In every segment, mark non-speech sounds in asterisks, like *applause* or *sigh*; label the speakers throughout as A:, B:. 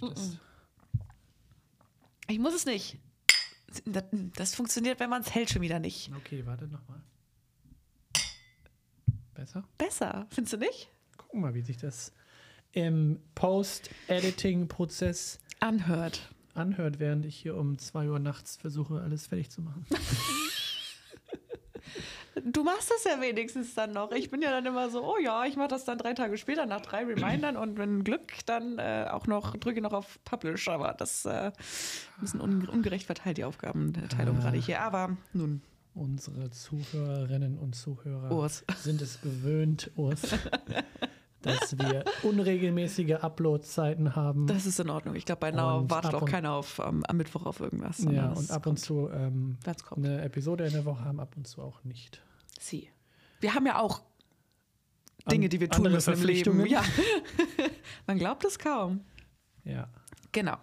A: möchtest.
B: Ich muss es nicht. Das, funktioniert, wenn man es hält, schon wieder nicht.
A: Okay, warte nochmal. Besser?
B: Besser, findest du nicht?
A: Gucken mal, wie sich das im Post-Editing-Prozess
B: Anhört.
A: anhört, während ich hier um 2 Uhr nachts versuche, alles fertig zu machen. *laughs*
B: Du machst das ja wenigstens dann noch. Ich bin ja dann immer so, oh ja, ich mache das dann drei Tage später nach drei Remindern und wenn Glück, dann äh, auch noch, drücke noch auf Publish. Aber das äh, ein bisschen un ungerecht verteilt, die Aufgabenteilung
A: Ah.
B: gerade hier. Aber nun,
A: Unsere Zuhörerinnen und Zuhörer
B: Urs.
A: sind es gewöhnt, Urs, *laughs* dass wir unregelmäßige Upload-Zeiten haben.
B: das ist in Ordnung. Ich glaube, bei Now wartet auch keiner auf, am- am Mittwoch auf irgendwas.
A: ja,
B: das
A: und ab
B: kommt,
A: und zu ähm, eine Episode in der Woche haben, ab und zu auch nicht.
B: Sie. Wir haben ja auch Dinge, die wir tun
A: andere
B: müssen im Leben. Ja. *laughs* Man glaubt es kaum.
A: Ja.
B: Genau.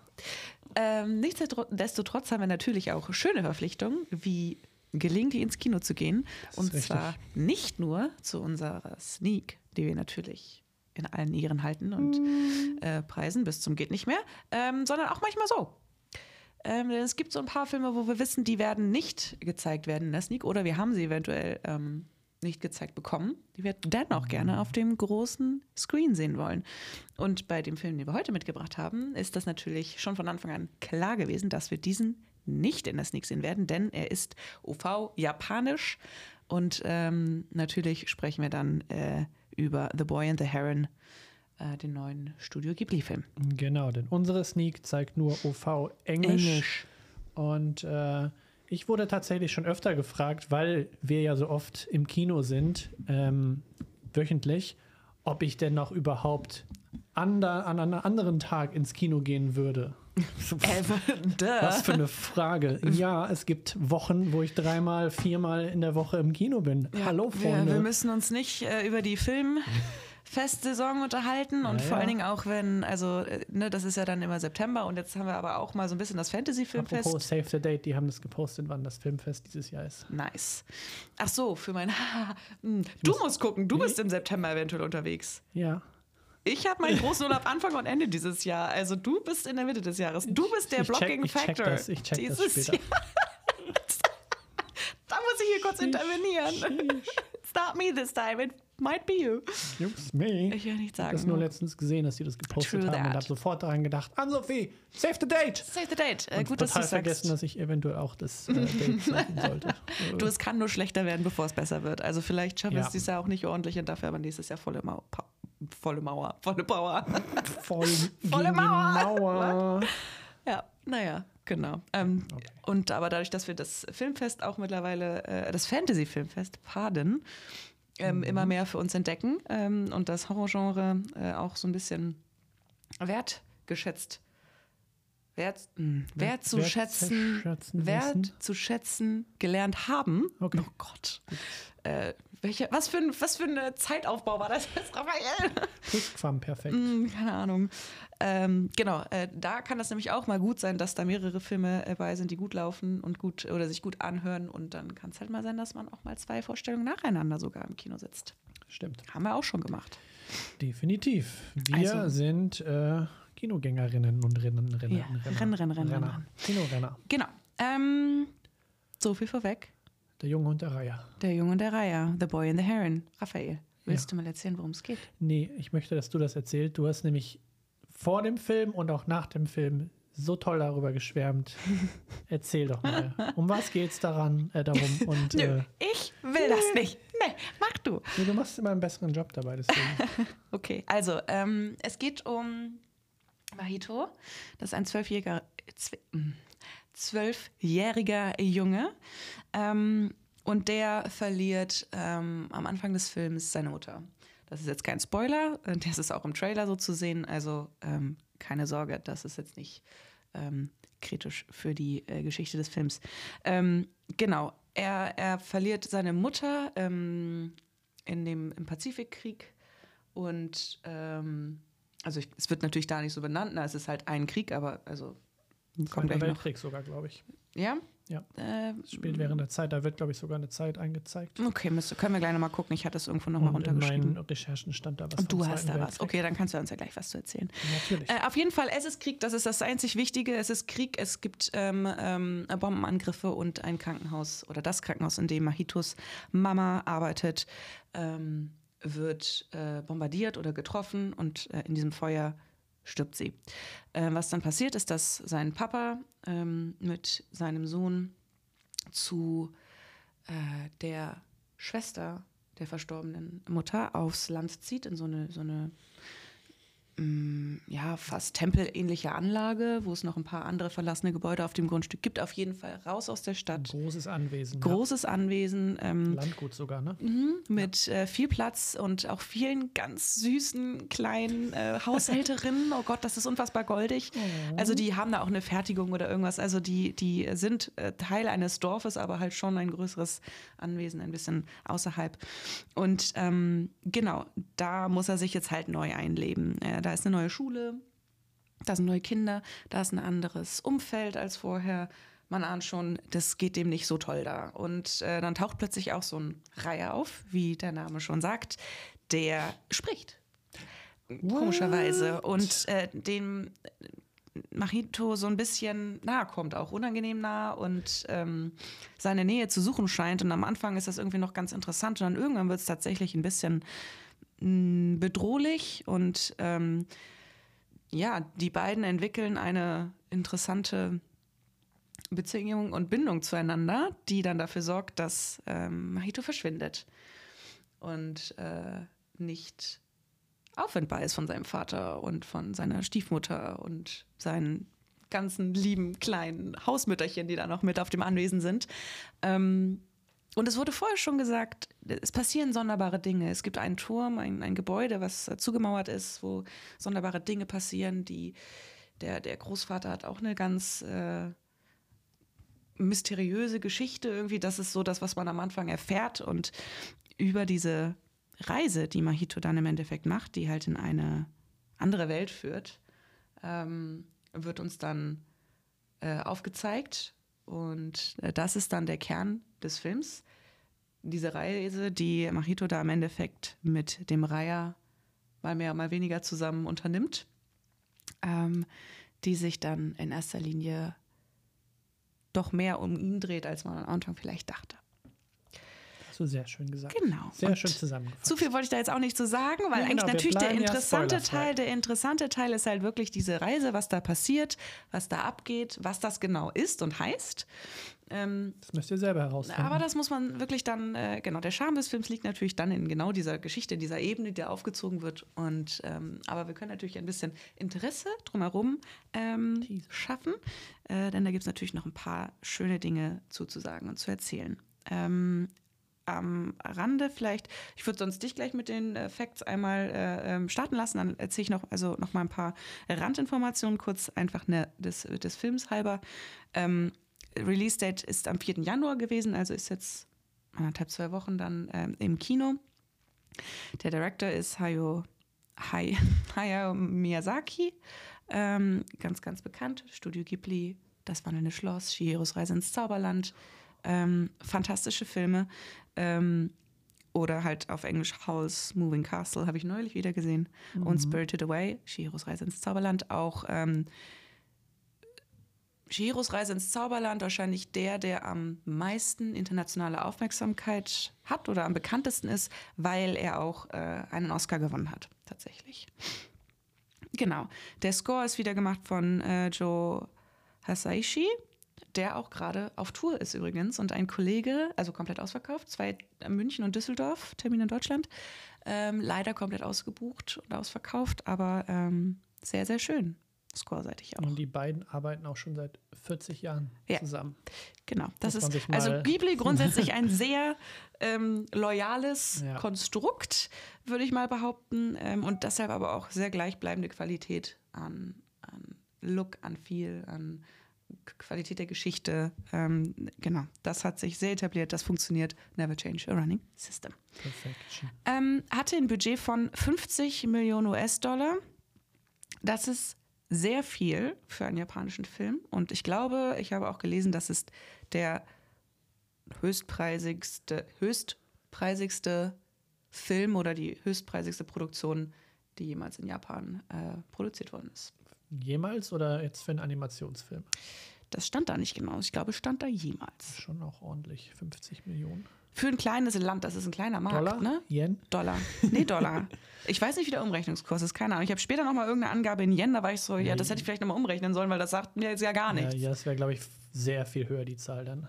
B: Ähm, nichtsdestotrotz haben wir natürlich auch schöne Verpflichtungen, wie gelegentlich ins Kino zu gehen.
A: ist
B: Und zwar nicht nur zu unserer Sneak, die wir natürlich in allen Ehren halten und äh, preisen bis zum geht nicht mehr, ähm, sondern auch manchmal so. Ähm, denn es gibt so ein paar Filme, wo wir wissen, die werden nicht gezeigt werden in der Sneak oder wir haben sie eventuell ähm, nicht gezeigt bekommen, die wir dennoch gerne auf dem großen Screen sehen wollen. Und bei dem Film, den wir heute mitgebracht haben, ist das natürlich schon von Anfang an klar gewesen, dass wir diesen nicht in der Sneak sehen werden, denn er ist OV japanisch und ähm, natürlich sprechen wir dann äh, über The Boy and the Heron, äh, den neuen Studio Ghibli-Film.
A: Genau, denn unsere Sneak zeigt nur OV Englisch. Und äh, ich wurde tatsächlich schon öfter gefragt, weil wir ja so oft im Kino sind, ähm, wöchentlich, ob ich denn noch überhaupt ander, an einem anderen Tag ins Kino gehen würde. Was für eine Frage. Ja, es gibt Wochen, wo ich dreimal, viermal in der Woche im Kino bin. Hallo,
B: wir,
A: Freunde.
B: wir müssen uns nicht äh, über die Filmfestsaison unterhalten und
A: Ja,
B: vor
A: ja.
B: allen Dingen auch, wenn, also, äh, ne, das ist ja dann immer September und jetzt haben wir aber auch mal so ein bisschen das Fantasy-Filmfest.
A: Apropos Save the Date, die haben das gepostet, wann das Filmfest dieses Jahr ist.
B: Nice. Ach so, für mein. *laughs* Hm, du musst gucken, du bist im September eventuell unterwegs.
A: Ja.
B: Ich habe meinen großen Urlaub Anfang und Ende dieses Jahr. Also du bist in der Mitte des Jahres. Du bist der
A: ich check-
B: Blocking
A: ich check
B: Factor.
A: das, ich check das
B: dieses
A: später.
B: Jahr. *laughs* da muss ich hier kurz intervenieren. It's not me this time. It might be you.
A: Jups, me.
B: Ich will nicht
A: Ich habe
B: sagen.
A: das nur letztens gesehen, dass sie das gepostet
B: True
A: haben und
B: that.
A: habe sofort daran gedacht, Ann-Sophie, save the date!
B: Save the date. Äh,
A: Und
B: gut, dass du sagst.
A: vergessen, dass ich eventuell auch das äh, Date *laughs* sollte.
B: Du, es kann nur schlechter werden, bevor es besser wird. Also vielleicht schaffen wir
A: Ja.
B: es dieses Jahr auch nicht ordentlich und dafür aber nächstes Jahr volle Mauer. Pa volle Mauer. Volle Power. *laughs*
A: Voll *laughs*
B: Volle Mauer. *laughs* Ja, naja, genau. Ähm,
A: Okay.
B: Und aber dadurch, dass wir das Filmfest auch mittlerweile, äh, das Fantasy-Filmfest, pardon, ähm, immer mehr für uns entdecken ähm, und das Horrorgenre äh, auch so ein bisschen wertgeschätzt, wert, mh, wertzuschätzen,
A: wertzuschätzen
B: wert
A: wissen.
B: zu schätzen gelernt haben.
A: Okay.
B: Oh Gott. Äh, welche, was, für ein, was für ein Zeitaufbau war das jetzt, Raphael?
A: Plusquam, perfekt.
B: Hm, keine Ahnung. Ähm, genau, äh, da kann das nämlich auch mal gut sein, dass da mehrere Filme äh, bei sind, die gut laufen und gut oder sich gut anhören. Und dann kann es halt mal sein, dass man auch mal zwei Vorstellungen nacheinander sogar im Kino sitzt.
A: Stimmt.
B: Haben wir auch schon gemacht.
A: Definitiv. Wir
B: Also-
A: sind äh, Kinogängerinnen und Rennen, Rennen,
B: Ja,
A: Renner.
B: Renn, Renn, Renn,
A: Renner.
B: Renn.
A: Kinorenner.
B: Genau. Ähm, so viel vorweg.
A: Der Junge und der Reiher.
B: Der Junge und der Reiher, The Boy and the Heron. Raphael, willst du mal erzählen, worum es geht?
A: Nee, ich möchte, dass du das erzählst. Du hast nämlich vor dem Film und auch nach dem Film so toll darüber geschwärmt. *laughs* Erzähl doch mal. Um was geht's daran, äh, darum? *laughs* Und
B: Nö,
A: äh,
B: ich will das nicht. Nee, mach du.
A: nee, du machst immer einen besseren Job dabei, deswegen. *laughs*
B: Okay, also ähm, es geht um Mahito. Das ist ein zwölfjähriger, zw- mm, zwölfjähriger Junge. Ähm, und der verliert ähm, am Anfang des Films seine Mutter. Das ist jetzt kein Spoiler, äh, das ist auch im Trailer so zu sehen. Also ähm, keine Sorge, das ist jetzt nicht ähm, kritisch für die äh, Geschichte des Films. Ähm, genau, er, er verliert seine Mutter ähm, in dem, im Pazifikkrieg und ähm, also ich, es wird natürlich da nicht so benannt, na, es ist halt ein Krieg, aber also
A: Zweiter Weltkrieg noch. sogar, glaube ich.
B: Ja?
A: Ja. Äh, spielt während der Zeit, da wird, glaube ich, sogar eine Zeit angezeigt.
B: Okay, müsste, können wir gleich nochmal gucken. Ich hatte es irgendwo nochmal runtergeschrieben.
A: In meinen Recherchen stand da was.
B: Und du hast da Weltkrieg. was. Okay, dann kannst du uns ja gleich was zu erzählen.
A: Natürlich.
B: Äh, auf jeden Fall, es ist Krieg, das ist das einzig Wichtige. Es ist Krieg, es gibt ähm, ähm, Bombenangriffe und ein Krankenhaus oder das Krankenhaus, in dem Mahitos Mama arbeitet, ähm, wird äh, bombardiert oder getroffen und äh, in diesem Feuer stirbt sie. Äh, was dann passiert, ist, dass sein Papa ähm, mit seinem Sohn zu äh, der Schwester der verstorbenen Mutter aufs Land zieht, in so eine, so eine ja, fast tempelähnliche Anlage, wo es noch ein paar andere verlassene Gebäude auf dem Grundstück gibt. Auf jeden Fall raus aus der Stadt.
A: Ein großes Anwesen.
B: Großes ja. Anwesen.
A: Ähm, Landgut sogar, ne?
B: Mhm, mit ja. äh, viel Platz und auch vielen ganz süßen kleinen äh, *laughs* Haushälterinnen. oh Gott, das ist unfassbar goldig. Oh. Also die haben da auch eine Fertigung oder irgendwas. Also die, die sind äh, Teil eines Dorfes, aber halt schon ein größeres Anwesen, ein bisschen außerhalb. Und ähm, genau, da muss er sich jetzt halt neu einleben. Äh, da ist eine neue Schule, da sind neue Kinder, da ist ein anderes Umfeld als vorher. Man ahnt schon, das geht dem nicht so toll da. Und äh, dann taucht plötzlich auch so ein Reihe auf, wie der Name schon sagt, der spricht. What? Komischerweise. Und äh, dem Machito so ein bisschen nahe kommt, auch unangenehm nah und ähm, seine Nähe zu suchen scheint. Und am Anfang ist das irgendwie noch ganz interessant und dann irgendwann wird es tatsächlich ein bisschen bedrohlich und ähm, ja, die beiden entwickeln eine interessante Beziehung und Bindung zueinander, die dann dafür sorgt, dass ähm, Mahito verschwindet und äh, nicht auffindbar ist von seinem Vater und von seiner Stiefmutter und seinen ganzen lieben kleinen Hausmütterchen, die da noch mit auf dem Anwesen sind. Ähm, und es wurde vorher schon gesagt, es passieren sonderbare Dinge. Es gibt einen Turm, ein, ein Gebäude, was zugemauert ist, wo sonderbare Dinge passieren. Die, der, der Großvater hat auch eine ganz äh, mysteriöse Geschichte irgendwie. Das ist so das, was man am Anfang erfährt. Und über diese Reise, die Mahito dann im Endeffekt macht, die halt in eine andere Welt führt, ähm, wird uns dann äh, aufgezeigt. Und äh, das ist dann der Kern des Films. Diese Reise, die Machito da im Endeffekt mit dem Reiher mal mehr, mal weniger zusammen unternimmt, ähm, die sich dann in erster Linie doch mehr um ihn dreht, als man am Anfang vielleicht dachte.
A: Hast du sehr schön gesagt.
B: Genau.
A: Sehr Und schön zusammengefasst.
B: Zu viel wollte ich da jetzt auch nicht zu sagen, weil ja, eigentlich genau, natürlich der interessante ja Teil, der interessante Teil ist halt wirklich diese Reise, was da passiert, was da abgeht, was das genau ist und heißt.
A: Ähm, das müsst ihr selber herausfinden.
B: Aber das muss man wirklich dann, äh, genau, der Charme des Films liegt natürlich dann in genau dieser Geschichte, in dieser Ebene, die da aufgezogen wird. Und, ähm, aber wir können natürlich ein bisschen Interesse drumherum ähm, schaffen, äh, denn da gibt es natürlich noch ein paar schöne Dinge zuzusagen und zu erzählen. Am Rande vielleicht, ich würde sonst dich gleich mit den äh, Facts einmal äh, ähm, starten lassen, dann erzähle ich noch, also noch mal ein paar Randinformationen kurz, einfach ne, des, des Films halber. Ähm, Release Date ist am 4. Januar gewesen, also ist jetzt anderthalb, zwei Wochen dann ähm, im Kino. Der Director ist Hayao, Hay, *laughs* Hayao Miyazaki, ähm, ganz, ganz bekannt. Studio Ghibli, Das wandelnde Schloss, Shihiros Reise ins Zauberland. Ähm, fantastische Filme. Ähm, oder halt auf Englisch Howl's Moving Castle habe ich neulich wieder gesehen. Mhm. Und Spirited Away, Shihiros Reise ins Zauberland. Auch ähm, Shihiros Reise ins Zauberland wahrscheinlich der, der am meisten internationale Aufmerksamkeit hat oder am bekanntesten ist, weil er auch äh, einen Oscar gewonnen hat, tatsächlich. Genau. Der Score ist wieder gemacht von äh, Joe Hasaishi, der auch gerade auf Tour ist übrigens. Und ein Kollege, also komplett ausverkauft, zwei München und Düsseldorf, Termin in Deutschland. Ähm, leider komplett ausgebucht und ausverkauft, aber ähm, sehr, sehr schön scoreseitig auch.
A: Und die beiden arbeiten auch schon seit 40 Jahren ja. zusammen.
B: Genau, das ist also Ghibli *laughs* grundsätzlich ein sehr ähm, loyales ja. Konstrukt, würde ich mal behaupten, ähm, und deshalb aber auch sehr gleichbleibende Qualität an, an Look, an viel, an Qualität der Geschichte. Ähm, genau, das hat sich sehr etabliert, das funktioniert. Never change a running system. Perfection. Ähm, hatte ein Budget von 50 Millionen US-Dollar. Das ist sehr viel für einen japanischen Film. Und ich glaube, ich habe auch gelesen, dass es der höchstpreisigste, höchstpreisigste Film oder die höchstpreisigste Produktion, die jemals in Japan äh, produziert worden ist.
A: Jemals oder jetzt für einen Animationsfilm?
B: Das stand da nicht genau. Ich glaube, stand da jemals.
A: Schon auch ordentlich, 50 Millionen.
B: Für ein kleines Land, das ist ein kleiner Markt,
A: Dollar?
B: ne?
A: Yen?
B: Dollar. Nee, Dollar. Ich weiß nicht, wie der Umrechnungskurs ist, keine Ahnung. Ich habe später nochmal irgendeine Angabe in Yen, da war ich so, ja, das hätte ich vielleicht nochmal umrechnen sollen, weil das sagt mir jetzt ja gar
A: Ja,
B: nichts.
A: ja, das wäre, glaube ich, sehr viel höher, die Zahl dann.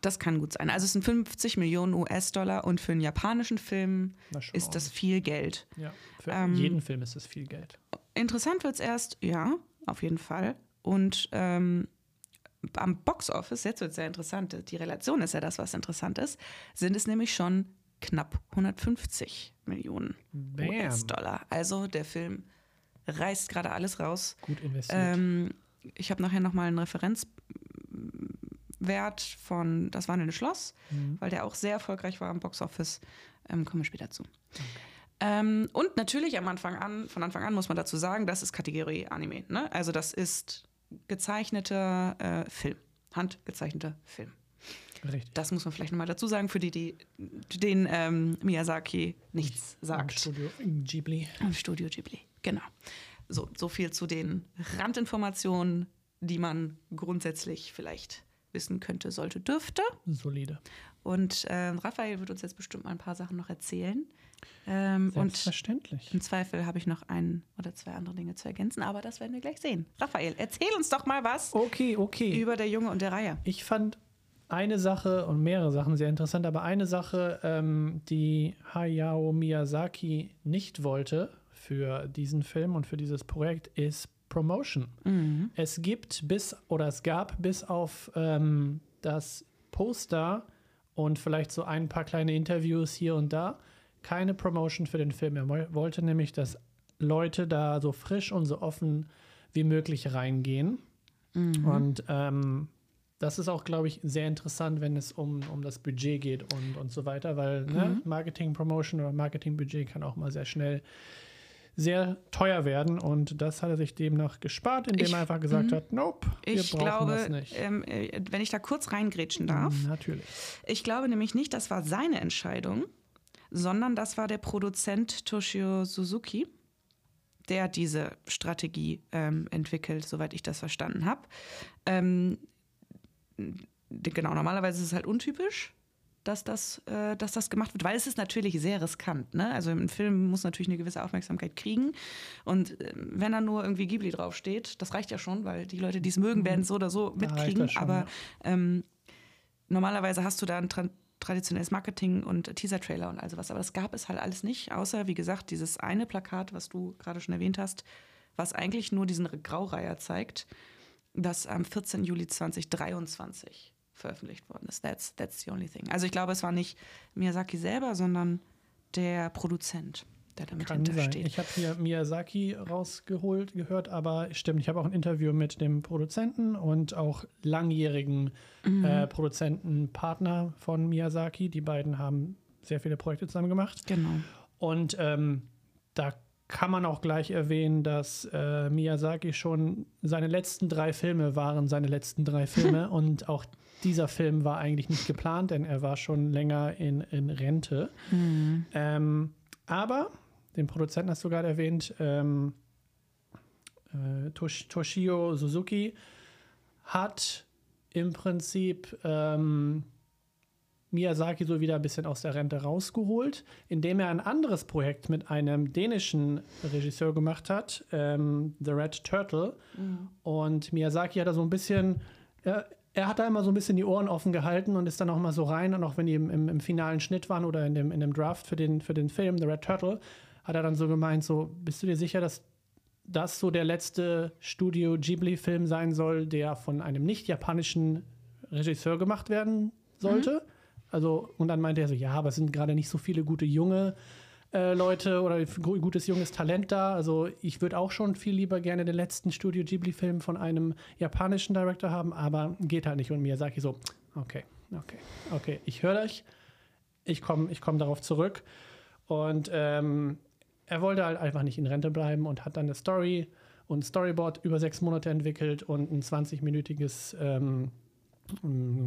B: Das kann gut sein. Also es sind 50 Millionen US-Dollar und für einen japanischen Film ist das viel Geld.
A: Ja, für
B: Ähm,
A: jeden Film ist das viel Geld.
B: Interessant wird es erst, ja, auf jeden Fall. Und ähm, am Boxoffice, jetzt wird es sehr interessant, die Relation ist ja das, was interessant ist, sind es nämlich schon knapp 150 Millionen. US-Dollar. Also der Film reißt gerade alles raus.
A: Gut investiert.
B: Ähm, ich habe nachher nochmal einen Referenzwert von Das Wandelnde Schloss,
A: Mhm.
B: weil der auch sehr erfolgreich war am Boxoffice. Ähm, kommen wir später zu. Ähm, und natürlich am Anfang an, von Anfang an muss man dazu sagen, das ist Kategorie Anime. Ne? Also das ist gezeichneter äh, Film, handgezeichneter Film.
A: Richtig.
B: Das muss man vielleicht nochmal dazu sagen, für die, die den ähm, Miyazaki nichts
A: Im
B: sagt.
A: Studio Ghibli.
B: Im Studio Ghibli, genau. So, so viel zu den Randinformationen, die man grundsätzlich vielleicht wissen könnte, sollte, dürfte.
A: Solide.
B: Und ähm, Raphael wird uns jetzt bestimmt mal ein paar Sachen noch erzählen. Ähm, und
A: Selbstverständlich.
B: im Zweifel habe ich noch ein oder zwei andere Dinge zu ergänzen, aber das werden wir gleich sehen. Raphael, erzähl uns doch mal was
A: Okay, okay.
B: über der Junge und der Reihe.
A: Ich fand eine Sache und mehrere Sachen sehr interessant, aber eine Sache, ähm, die Hayao Miyazaki nicht wollte für diesen Film und für dieses Projekt, ist Promotion. Es gibt bis oder es gab bis auf ähm, das Poster und vielleicht so ein paar kleine Interviews hier und da keine Promotion für den Film. Er woll- wollte nämlich, dass Leute da so frisch und so offen wie möglich reingehen. Und ähm, das ist auch, glaube ich, sehr interessant, wenn es um, um das Budget geht und, und so weiter, weil ne, Marketing, Promotion oder Marketingbudget kann auch mal sehr schnell sehr teuer werden und das hat er sich demnach gespart, indem
B: Ich-
A: er einfach gesagt hat, nope, wir
B: Ich
A: brauchen das
B: glaube,
A: nicht.
B: ähm, äh, wenn ich da kurz reingrätschen darf,
A: Natürlich.
B: Ich glaube nämlich nicht, das war seine Entscheidung, sondern das war der Produzent Toshio Suzuki, der diese Strategie ähm, entwickelt, soweit ich das verstanden habe. Ähm, genau, normalerweise ist es halt untypisch, dass das, äh, dass das gemacht wird, weil es ist natürlich sehr riskant. Ne? Also ein Film muss natürlich eine gewisse Aufmerksamkeit kriegen. Und äh, wenn da nur irgendwie Ghibli draufsteht, das reicht ja schon, weil die Leute, die es mögen, werden es so oder so
A: Da
B: mitkriegen.
A: schon,
B: aber
A: ja.
B: ähm, normalerweise hast du da ein tra traditionelles Marketing und Teaser-Trailer und all sowas. Aber das gab es halt alles nicht, außer, wie gesagt, dieses eine Plakat, was du gerade schon erwähnt hast, was eigentlich nur diesen Graureiher zeigt, das am 14. Juli 2023 veröffentlicht worden ist. That's, that's the only thing. Also ich glaube, es war nicht Miyazaki selber, sondern der Produzent, der damit
A: Kann sein.
B: hintersteht.
A: Ich habe hier Miyazaki rausgeholt, gehört, aber stimmt, ich habe auch ein Interview mit dem Produzenten und auch langjährigen
B: Mhm.
A: äh, Produzenten, Partner von Miyazaki. Die beiden haben sehr viele Projekte zusammen gemacht.
B: Genau.
A: Und ähm, da kann man auch gleich erwähnen, dass äh, Miyazaki schon seine letzten drei Filme waren seine letzten drei Filme *laughs* und auch dieser Film war eigentlich nicht geplant, denn er war schon länger in, in Rente. Ähm, aber, den Produzenten hast du gerade erwähnt, ähm, äh, Tosh Toshio Suzuki hat im Prinzip ähm, Miyazaki so wieder ein bisschen aus der Rente rausgeholt, indem er ein anderes Projekt mit einem dänischen Regisseur gemacht hat, ähm, The Red Turtle. Und Miyazaki hat da so ein bisschen, er, er hat da immer so ein bisschen die Ohren offen gehalten und ist dann auch mal so rein. Und auch wenn die im, im, im finalen Schnitt waren oder in dem, in dem Draft für den, für den Film, The Red Turtle, hat er dann so gemeint, so, bist du dir sicher, dass das so der letzte Studio Ghibli-Film sein soll, der von einem nicht-japanischen Regisseur gemacht werden sollte. Also, und dann meinte er so, ja, aber es sind gerade nicht so viele gute junge äh, Leute oder gu- gutes junges Talent da. Also ich würde auch schon viel lieber gerne den letzten Studio Ghibli-Film von einem japanischen Director haben, aber geht halt nicht. Und Miyazaki so, okay, okay, okay, ich höre euch, ich komme ich komm darauf zurück. Und ähm, er wollte halt einfach nicht in Rente bleiben und hat dann eine Story und Storyboard über sechs Monate entwickelt und ein 20-minütiges ähm,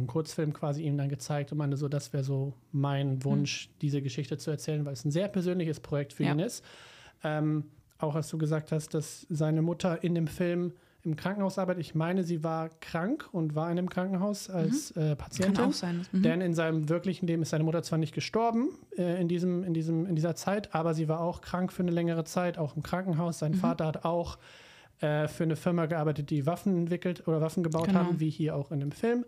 A: Kurzfilm quasi ihm dann gezeigt und meinte so, das wäre so mein Wunsch, mhm. diese Geschichte zu erzählen, weil es ein sehr persönliches Projekt für ja. ihn ist. Ähm, auch als du gesagt hast, dass seine Mutter in dem Film im Krankenhaus arbeitet. Ich meine, sie war krank und war in einem Krankenhaus als mhm. äh, Patientin. Kann auch sein. Mhm. Denn in seinem wirklichen Leben ist seine Mutter zwar nicht gestorben äh, in, diesem, in, diesem, in dieser Zeit, aber sie war auch krank für eine längere Zeit, auch im Krankenhaus. Sein mhm. Vater hat auch äh, für eine Firma gearbeitet, die Waffen entwickelt oder Waffen gebaut genau. haben, wie hier auch in dem Film.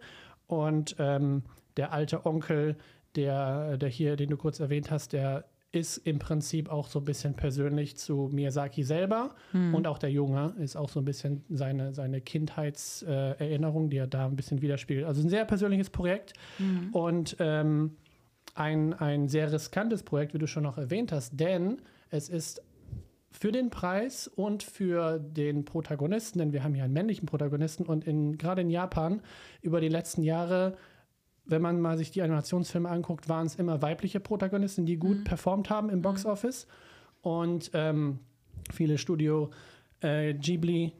A: Und ähm, der alte Onkel, der, der hier, den du kurz erwähnt hast, der ist im Prinzip auch so ein bisschen persönlich zu Miyazaki selber. Mhm. Und auch der Junge ist auch so ein bisschen seine, seine Kindheitserinnerung, äh, die er da ein bisschen widerspiegelt. Also ein sehr persönliches Projekt mhm. und ähm, ein, ein sehr riskantes Projekt, wie du schon noch erwähnt hast, denn es ist für den Preis und für den Protagonisten, denn wir haben hier einen männlichen Protagonisten und in, gerade in Japan über die letzten Jahre, wenn man mal sich die Animationsfilme anguckt, waren es immer weibliche Protagonisten, die gut mhm. performt haben im Boxoffice. Und ähm, viele Studio äh, Ghibli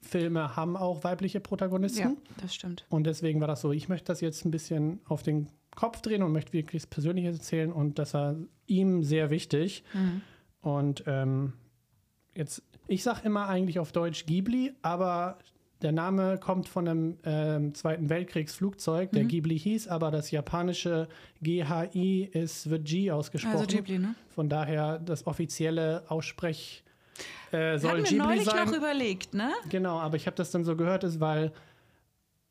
A: Filme haben auch weibliche Protagonisten. Ja,
B: das stimmt.
A: Und deswegen war das so, ich möchte das jetzt ein bisschen auf den Kopf drehen und möchte wirklich das Persönliche erzählen und das war ihm sehr wichtig. Mhm. Und ähm, jetzt, ich sage immer eigentlich auf Deutsch Ghibli, aber der Name kommt von einem äh, Zweiten Weltkriegsflugzeug, der mhm. Ghibli hieß, aber das japanische GHI ist, wird G ausgesprochen. Also Ghibli, ne? Von daher das offizielle Aussprech
B: äh, soll Hatten wir Ghibli neulich sein. noch überlegt, ne?
A: Genau, aber ich habe das dann so gehört, ist, weil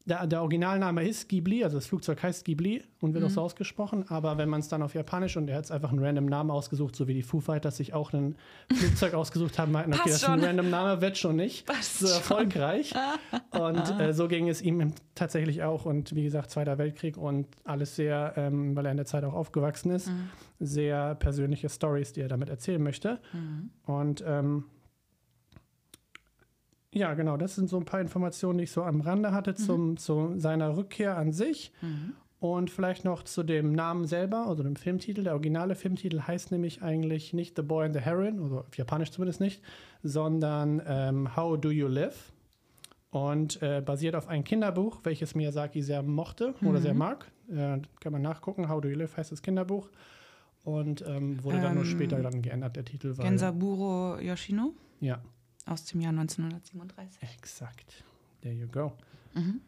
A: der, der, Originalname ist Ghibli, also das Flugzeug heißt Ghibli und wird mhm. auch so ausgesprochen, aber wenn man es dann auf Japanisch und er hat es einfach einen random Namen ausgesucht, so wie die Foo Fighters sich auch ein Flugzeug *laughs* ausgesucht haben, meinten, okay, das ist ein random Name, wird schon nicht Passt so erfolgreich. *laughs* und äh, so ging es ihm tatsächlich auch und wie gesagt, Zweiter Weltkrieg und alles sehr, ähm, weil er in der Zeit auch aufgewachsen ist, mhm. sehr persönliche Stories, die er damit erzählen möchte. Mhm. Und ähm, ja, genau. Das sind so ein paar Informationen, die ich so am Rande hatte mhm. zum, zu seiner Rückkehr an sich. Mhm. Und vielleicht noch zu dem Namen selber, also dem Filmtitel. Der originale Filmtitel heißt nämlich eigentlich nicht The Boy and the Heron, also auf Japanisch zumindest nicht, sondern ähm, How Do You Live? Und äh, basiert auf einem Kinderbuch, welches Miyazaki sehr mochte mhm. oder sehr mhm. mag. Äh, kann man nachgucken. How Do You Live heißt das Kinderbuch. Und ähm, wurde ähm, dann nur ähm, später dann geändert, der Titel.
B: Weil, Gensaburo Yoshino?
A: Ja,
B: aus dem Jahr 1937.
A: Exakt. There you go.
B: Mhm.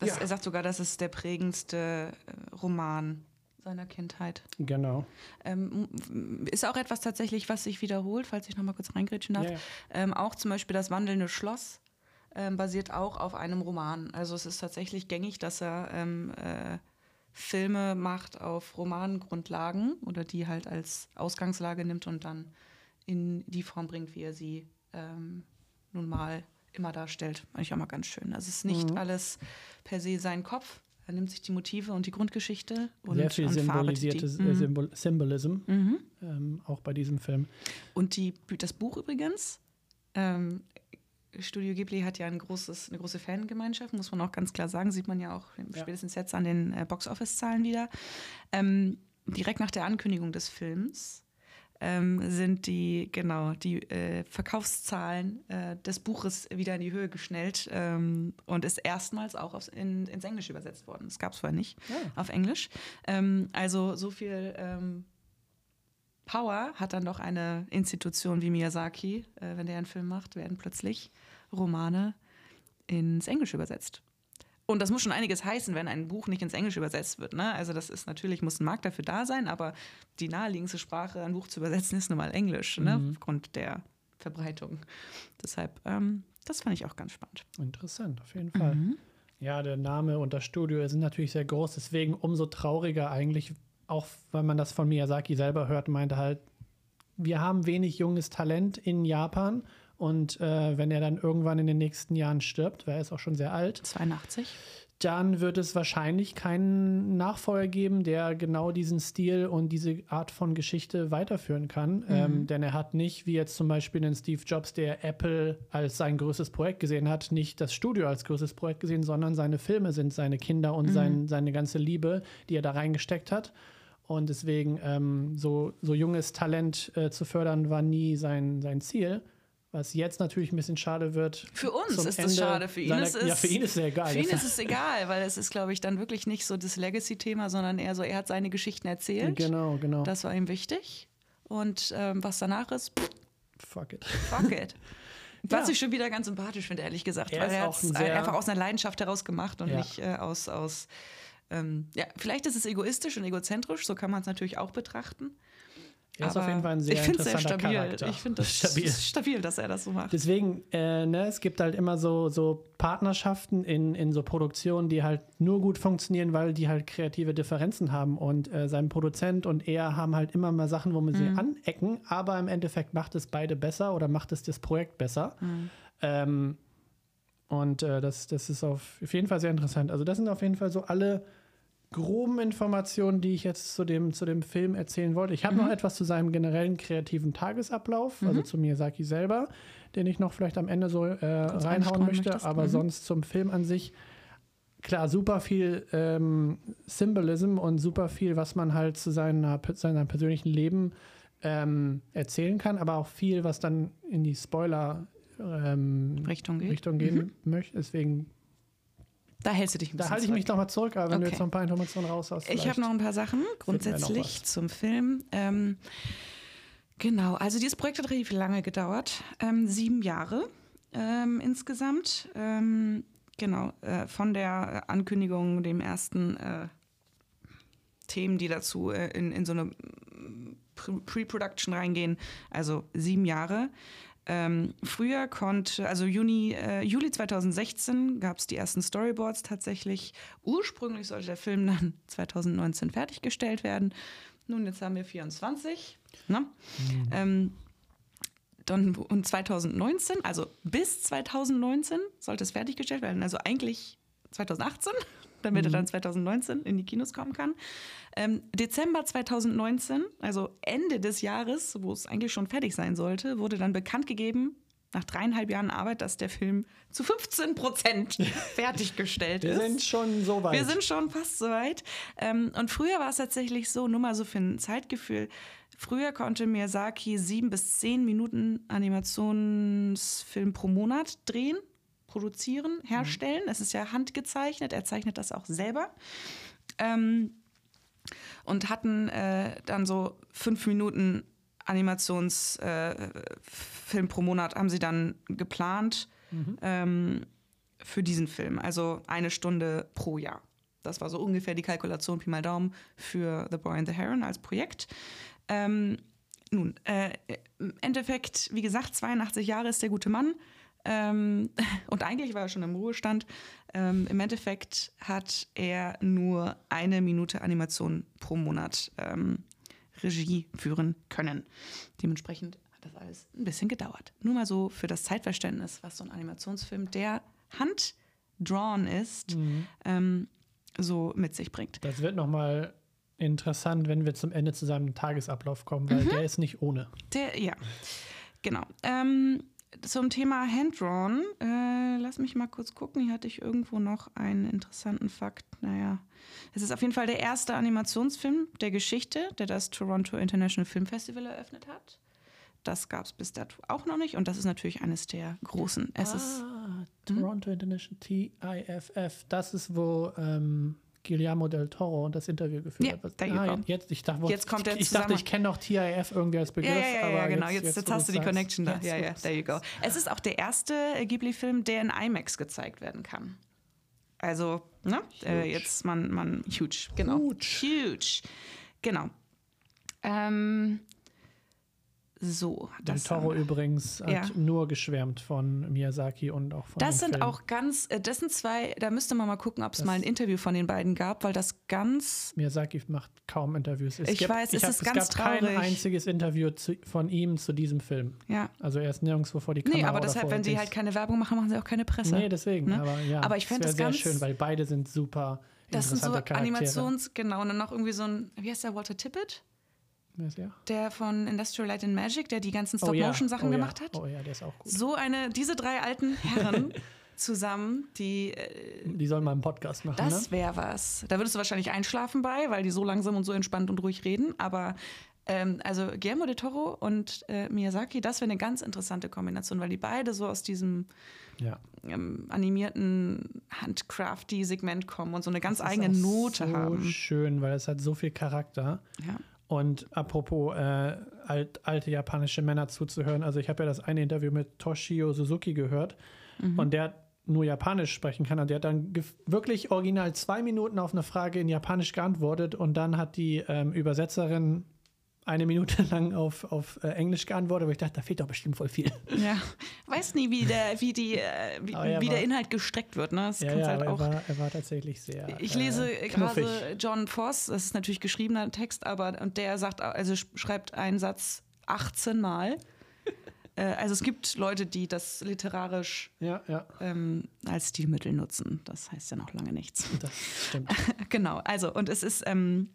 B: Das, ja. Er sagt sogar, das ist der prägendste äh, Roman seiner Kindheit.
A: Genau.
B: Ähm, ist auch etwas tatsächlich, was sich wiederholt, falls ich noch mal kurz reingrätschen darf. Yeah. Ähm, auch zum Beispiel das wandelnde Schloss ähm, basiert auch auf einem Roman. Also es ist tatsächlich gängig, dass er ähm, äh, Filme macht auf Romangrundlagen oder die halt als Ausgangslage nimmt und dann in die Form bringt, wie er sie ähm, nun mal immer darstellt. Fand ich auch mal ganz schön. Also es ist nicht mhm. alles per se sein Kopf. Er nimmt sich die Motive und die Grundgeschichte und
A: Sehr viel
B: und
A: symbolisierte
B: die. Mhm.
A: Symbol Symbolism, mhm. ähm, auch bei diesem Film.
B: Und die, das Buch übrigens, ähm, Studio Ghibli hat ja ein großes, eine große Fangemeinschaft, muss man auch ganz klar sagen. Sieht man ja auch ja. spätestens jetzt an den äh, Box-Office-Zahlen wieder. Ähm, direkt nach der Ankündigung des Films ähm, sind die, genau, die äh, Verkaufszahlen äh, des Buches wieder in die Höhe geschnellt ähm, und ist erstmals auch aufs, in, ins Englische übersetzt worden. Das gab es vorher nicht ja. Ah. auf Englisch. Ähm, also so viel ähm, Power hat dann doch eine Institution wie Miyazaki, äh, wenn der einen Film macht, werden plötzlich Romane ins Englische übersetzt. Und das muss schon einiges heißen, wenn ein Buch nicht ins Englische übersetzt wird. Ne? Also das ist natürlich, muss ein Markt dafür da sein, aber die naheliegendste Sprache, ein Buch zu übersetzen, ist nun mal Englisch, ne? mhm. ne? aufgrund der Verbreitung. Deshalb, ähm, das fand ich auch ganz spannend.
A: Interessant, auf jeden Fall. Mhm. Ja, der Name und das Studio sind natürlich sehr groß, deswegen umso trauriger eigentlich, auch wenn man das von Miyazaki selber hört, meinte halt, wir haben wenig junges Talent in Japan und äh, wenn er dann irgendwann in den nächsten Jahren stirbt, weil er ist auch schon sehr alt.
B: 82.
A: Dann wird es wahrscheinlich keinen Nachfolger geben, der genau diesen Stil und diese Art von Geschichte weiterführen kann. Mhm. Ähm, denn er hat nicht, wie jetzt zum Beispiel den Steve Jobs, der Apple als sein größtes Projekt gesehen hat, nicht das Studio als größtes Projekt gesehen, sondern seine Filme sind seine Kinder und mhm. sein, seine ganze Liebe, die er da reingesteckt hat. Und deswegen ähm, so, so junges Talent äh, zu fördern, war nie sein, sein Ziel Was jetzt natürlich ein bisschen schade wird.
B: Für uns ist
A: Ende
B: das schade. Für ihn
A: seiner-
B: ist es.
A: Ja, für ihn ist es egal.
B: Für ihn ist es egal, weil es ist, glaube ich, dann wirklich nicht so das Legacy-Thema, sondern eher so, er hat seine Geschichten erzählt.
A: Genau, genau.
B: Das war ihm wichtig. Und ähm, was danach ist, pff,
A: Fuck it.
B: fuck it. *laughs* Was
A: Ja.
B: ich schon wieder ganz sympathisch finde, ehrlich gesagt.
A: Er
B: weil er hat
A: ein
B: es einfach aus einer Leidenschaft heraus gemacht und
A: Ja.
B: nicht äh, aus. aus ähm, ja, vielleicht ist es egoistisch und egozentrisch, so kann man es natürlich auch betrachten.
A: Er ist auf jeden Fall ein sehr
B: ich es sehr
A: interessanter
B: stabil.
A: Charakter.
B: Ich finde das *laughs*
A: stabil.
B: stabil, dass er das so macht.
A: Deswegen, äh, ne, es gibt halt immer so, so Partnerschaften in, in so Produktionen, die halt nur gut funktionieren, weil die halt kreative Differenzen haben. Und äh, sein Produzent und er haben halt immer mal Sachen, wo man sie anecken, aber im Endeffekt macht es beide besser oder macht es das Projekt besser. Ähm, und äh, das, das ist auf jeden Fall sehr interessant. Also, das sind auf jeden Fall so alle groben Informationen, die ich jetzt zu dem, zu dem Film erzählen wollte. Ich habe noch etwas zu seinem generellen kreativen Tagesablauf, also zu Miyazaki selber, den ich noch vielleicht am Ende so äh, reinhauen möchte, aber
B: Mhm.
A: sonst zum Film an sich. Klar, super viel ähm, Symbolism und super viel, was man halt zu seiner, seinem persönlichen Leben ähm, erzählen kann, aber auch viel, was dann in die Spoiler ähm,
B: Richtung geht.
A: Richtung gehen möchte. Deswegen,
B: Da hältst du dich ein
A: da
B: bisschen
A: halte ich mich nochmal zurück, aber wenn du
B: Okay.
A: jetzt noch ein paar Informationen raushaust.
B: Ich habe noch ein paar Sachen grundsätzlich zum Film. Ähm, genau, also dieses Projekt hat relativ lange gedauert, ähm, sieben Jahre ähm, insgesamt. Ähm, genau, äh, von der Ankündigung, dem ersten äh, Themen, die dazu äh, in, in so eine mm, Pre- Pre-Production reingehen, also sieben Jahre. Ähm, früher konnte, also Juni, äh, Juli 2016 gab es die ersten Storyboards tatsächlich. Ursprünglich sollte der Film dann *laughs* 2019 fertiggestellt werden. Nun, jetzt haben wir 24. Ne? Ähm, dann, und 2019, also bis 2019 sollte es fertiggestellt werden. Also eigentlich 2018, damit er dann 2019 in die Kinos kommen kann. Ähm, Dezember 2019, also Ende des Jahres, wo es eigentlich schon fertig sein sollte, wurde dann bekannt gegeben, nach dreieinhalb Jahren Arbeit, dass der Film zu 15 Prozent fertiggestellt
A: Wir
B: ist.
A: sind schon so weit.
B: Wir sind schon fast soweit. Ähm, und früher war es tatsächlich so, nur mal so für ein Zeitgefühl, früher konnte Miyazaki sieben bis zehn Minuten Animationsfilm pro Monat drehen, produzieren, herstellen. Es ist ja handgezeichnet, er zeichnet das auch selber. Ähm, und hatten äh, dann so fünf Minuten Animationsfilm äh, pro Monat haben sie dann geplant ähm, für diesen Film. Also eine Stunde pro Jahr. Das war so ungefähr die Kalkulation, Pi mal Daumen, für The Boy and the Heron als Projekt. Ähm, nun, äh, im Endeffekt, wie gesagt, 82 Jahre ist der gute Mann. Ähm, *laughs* und eigentlich war er schon im Ruhestand. Ähm, Im Endeffekt hat er nur eine Minute Animation pro Monat ähm, Regie führen können. Dementsprechend hat das alles ein bisschen gedauert. Nur mal so für das Zeitverständnis, was so ein Animationsfilm, der handdrawn ist, ähm, so mit sich bringt.
A: Das wird nochmal interessant, wenn wir zum Ende zu seinem Tagesablauf kommen,
B: Mhm.
A: weil der ist nicht ohne.
B: Der, ja, genau. Ähm, zum Thema Handdrawn, äh, lass mich mal kurz gucken. Hier hatte ich irgendwo noch einen interessanten Fakt. Naja, es ist auf jeden Fall der erste Animationsfilm der Geschichte, der das Toronto International Film Festival eröffnet hat. Das gab es bis dato auch noch nicht und das ist natürlich eines der großen. Es ist
A: ah, Toronto International TIFF. Das ist, wo ähm, Guillermo del Toro das Interview geführt
B: Ja,
A: hat.
B: you
A: Ah, jetzt, ich dachte,
B: Jetzt kommt der
A: ich, ich dachte, ich kenne noch TIF irgendwie als Begriff.
B: Ja, ja, ja,
A: aber
B: ja genau. Jetzt, jetzt,
A: wo
B: hast du die Connection da.
A: jetzt,
B: Ja, ja, there you go. Es ist auch der erste Ghibli-Film, der in IMAX gezeigt werden kann. Also, ne? Äh, jetzt man, man, huge, genau.
A: Huge.
B: Huge. Genau. Ähm, so,
A: Del
B: das
A: Toro
B: wir.
A: übrigens hat
B: Ja.
A: nur geschwärmt von Miyazaki und auch von
B: Das sind
A: Film.
B: auch ganz, äh, das sind zwei, da müsste man mal gucken, ob es mal ein Interview von den beiden gab, weil das ganz
A: Miyazaki macht kaum Interviews. Es
B: Ich
A: gibt,
B: weiß, es
A: hab-
B: ist
A: es
B: ganz
A: gab kein
B: traurig.
A: einziges Interview zu, von ihm zu diesem Film.
B: Ja.
A: Also er ist nirgendwo vor die Kamera.
B: Nee, aber deshalb, wenn sie halt keine Werbung machen, machen sie auch keine Presse.
A: Nee, deswegen.
B: Ne?
A: Aber ja,
B: Aber ich fänd
A: wär
B: das
A: sehr
B: ganz-
A: schön, weil beide sind super
B: das sind so. Animations, genau, und dann noch irgendwie so ein, wie heißt der, Walter Tippett?
A: Wer ist er?
B: Der von Industrial Light and Magic, der die ganzen
A: Oh ja,
B: Stop-Motion-Sachen
A: oh ja,
B: gemacht hat.
A: Oh ja, der ist auch gut.
B: So eine, diese drei alten Herren *laughs* zusammen, die, äh,
A: Die sollen mal einen Podcast machen,
B: das
A: ne?
B: wäre was. Da würdest du wahrscheinlich einschlafen bei, weil die so langsam und so entspannt und ruhig reden, aber Ähm, also Guillermo de Toro und äh, Miyazaki, das wäre eine ganz interessante Kombination, weil die beide so aus diesem
A: Ja.
B: ähm, animierten Handcrafty-Segment kommen und so eine ganz
A: Das
B: eigene Note
A: so
B: haben.
A: schön, weil es hat so viel Charakter.
B: Ja.
A: Und apropos äh, alt, alte japanische Männer zuzuhören, also ich habe ja das eine Interview mit Toshio Suzuki gehört
B: Mhm.
A: und der nur Japanisch sprechen kann und der hat dann wirklich original zwei Minuten auf eine Frage in Japanisch geantwortet und dann hat die ähm, Übersetzerin eine Minute *laughs* lang auf, auf äh, Englisch geantwortet, wo ich dachte, da fehlt doch bestimmt voll viel.
B: ja. Weiß nie, wie der, wie die, äh, wie,
A: Aber
B: wie der
A: war-
B: Inhalt gestreckt wird. Ne? Das
A: Ja, ja,
B: halt
A: aber
B: auch.
A: er war, er war tatsächlich sehr.
B: Ich lese
A: äh,
B: gerade. John Voss, das ist natürlich geschriebener Text, aber und der sagt, also sch- schreibt einen Satz 18 Mal. *laughs* äh, also es gibt Leute, die das literarisch
A: Ja, ja,
B: ähm, als Stilmittel nutzen. Das heißt ja noch lange nichts.
A: das stimmt. *laughs*
B: genau, also und es ist, ähm,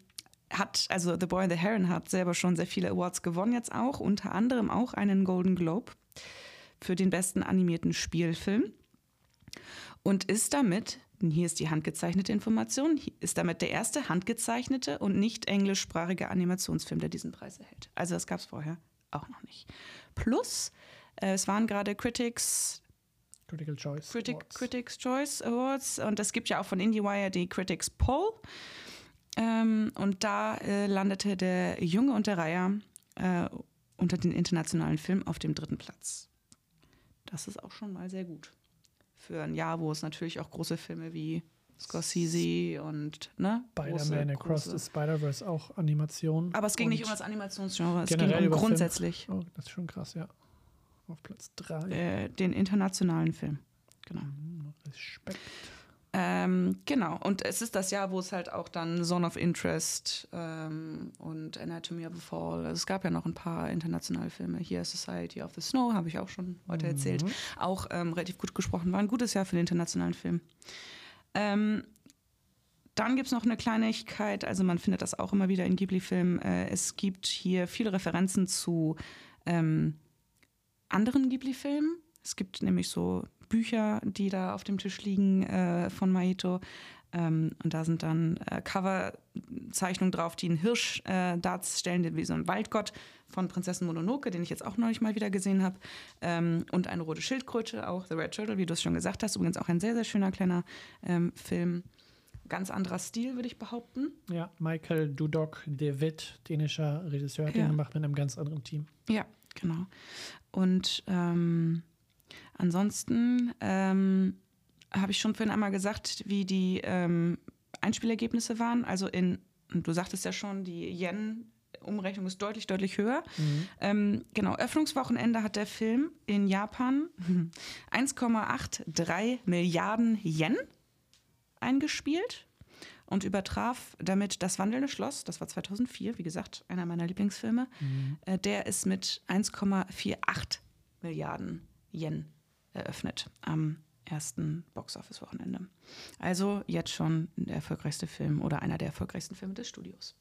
B: hat, also The Boy and the Heron hat selber schon sehr viele Awards gewonnen jetzt auch, unter anderem auch einen Golden Globe für den besten animierten Spielfilm und ist damit, hier ist die handgezeichnete Information, ist damit der erste handgezeichnete und nicht englischsprachige Animationsfilm, der diesen Preis erhält. Also das gab es vorher auch noch nicht. Plus, äh, es waren gerade Critics,
A: Critical Choice.
B: Critic,
A: Awards.
B: Critics Choice Awards und es gibt ja auch von IndieWire die Critics Poll. Ähm, und da äh, landete der Junge und der Reiher äh, unter den internationalen Filmen auf dem dritten Platz. Das ist auch schon mal sehr gut. Für ein Jahr, wo es natürlich auch große Filme wie Scorsese und ne,
A: Spider-Man Across the Spider-Verse auch Animation.
B: Aber es ging nicht um das Animationsgenre, es ging um
A: über Film.
B: grundsätzlich
A: Oh, das ist schon krass, ja. Auf Platz 3.
B: äh, den internationalen Film. Genau.
A: Respekt.
B: Ähm, genau, und es ist das Jahr, wo es halt auch dann Zone of Interest ähm, und Anatomy of a Fall, also es gab ja noch ein paar internationale Filme. Hier Society of the Snow, habe ich auch schon heute erzählt. Auch ähm, relativ gut gesprochen, war ein gutes Jahr für den internationalen Film. Ähm, dann gibt es noch eine Kleinigkeit, also man findet das auch immer wieder in Ghibli-Filmen. Äh, es gibt hier viele Referenzen zu ähm, anderen Ghibli-Filmen. Es gibt nämlich so Bücher, die da auf dem Tisch liegen äh, von Maito. Ähm, und da sind dann äh, Coverzeichnungen drauf, die einen Hirsch äh, darstellen, wie so ein Waldgott von Prinzessin Mononoke, den ich jetzt auch neulich mal wieder gesehen habe. Ähm, und eine rote Schildkröte, auch The Red Turtle, wie du es schon gesagt hast. Übrigens auch ein sehr, sehr schöner kleiner ähm, Film. Ganz anderer Stil, würde ich behaupten.
A: Ja, Michael Dudok de Witt, dänischer Regisseur,
B: Ja.
A: den gemacht mit einem ganz anderen Team.
B: Ja, genau. Und ähm, ansonsten ähm, habe ich schon vorhin einmal gesagt, wie die ähm, Einspielergebnisse waren. Also in, du sagtest ja schon, die Yen-Umrechnung ist deutlich, deutlich höher. Ähm, genau, Öffnungswochenende hat der Film in Japan *laughs* 1,83 Milliarden Yen eingespielt und übertraf damit Das wandelnde Schloss, das war 2004, wie gesagt, einer meiner Lieblingsfilme. Äh, der ist mit 1,48 Milliarden Yen eröffnet am ersten Boxoffice-Wochenende. Also jetzt schon der erfolgreichste Film oder einer der erfolgreichsten Filme des Studios.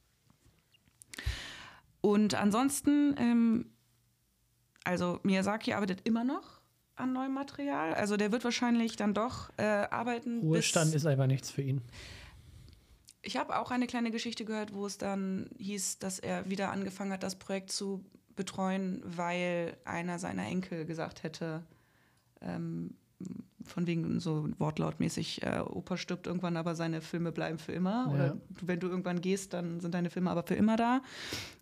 B: Und ansonsten, ähm, also Miyazaki arbeitet immer noch an neuem Material. Also der wird wahrscheinlich dann doch äh, arbeiten.
A: Ruhestand ist einfach nichts für ihn.
B: ich habe auch eine kleine Geschichte gehört, wo es dann hieß, dass er wieder angefangen hat, das Projekt zu betreuen, weil einer seiner Enkel gesagt hätte, ähm, von wegen so wortlautmäßig, äh, Opa stirbt irgendwann, aber seine Filme bleiben für immer.
A: Ja.
B: Oder wenn du irgendwann gehst, dann sind deine Filme aber für immer da.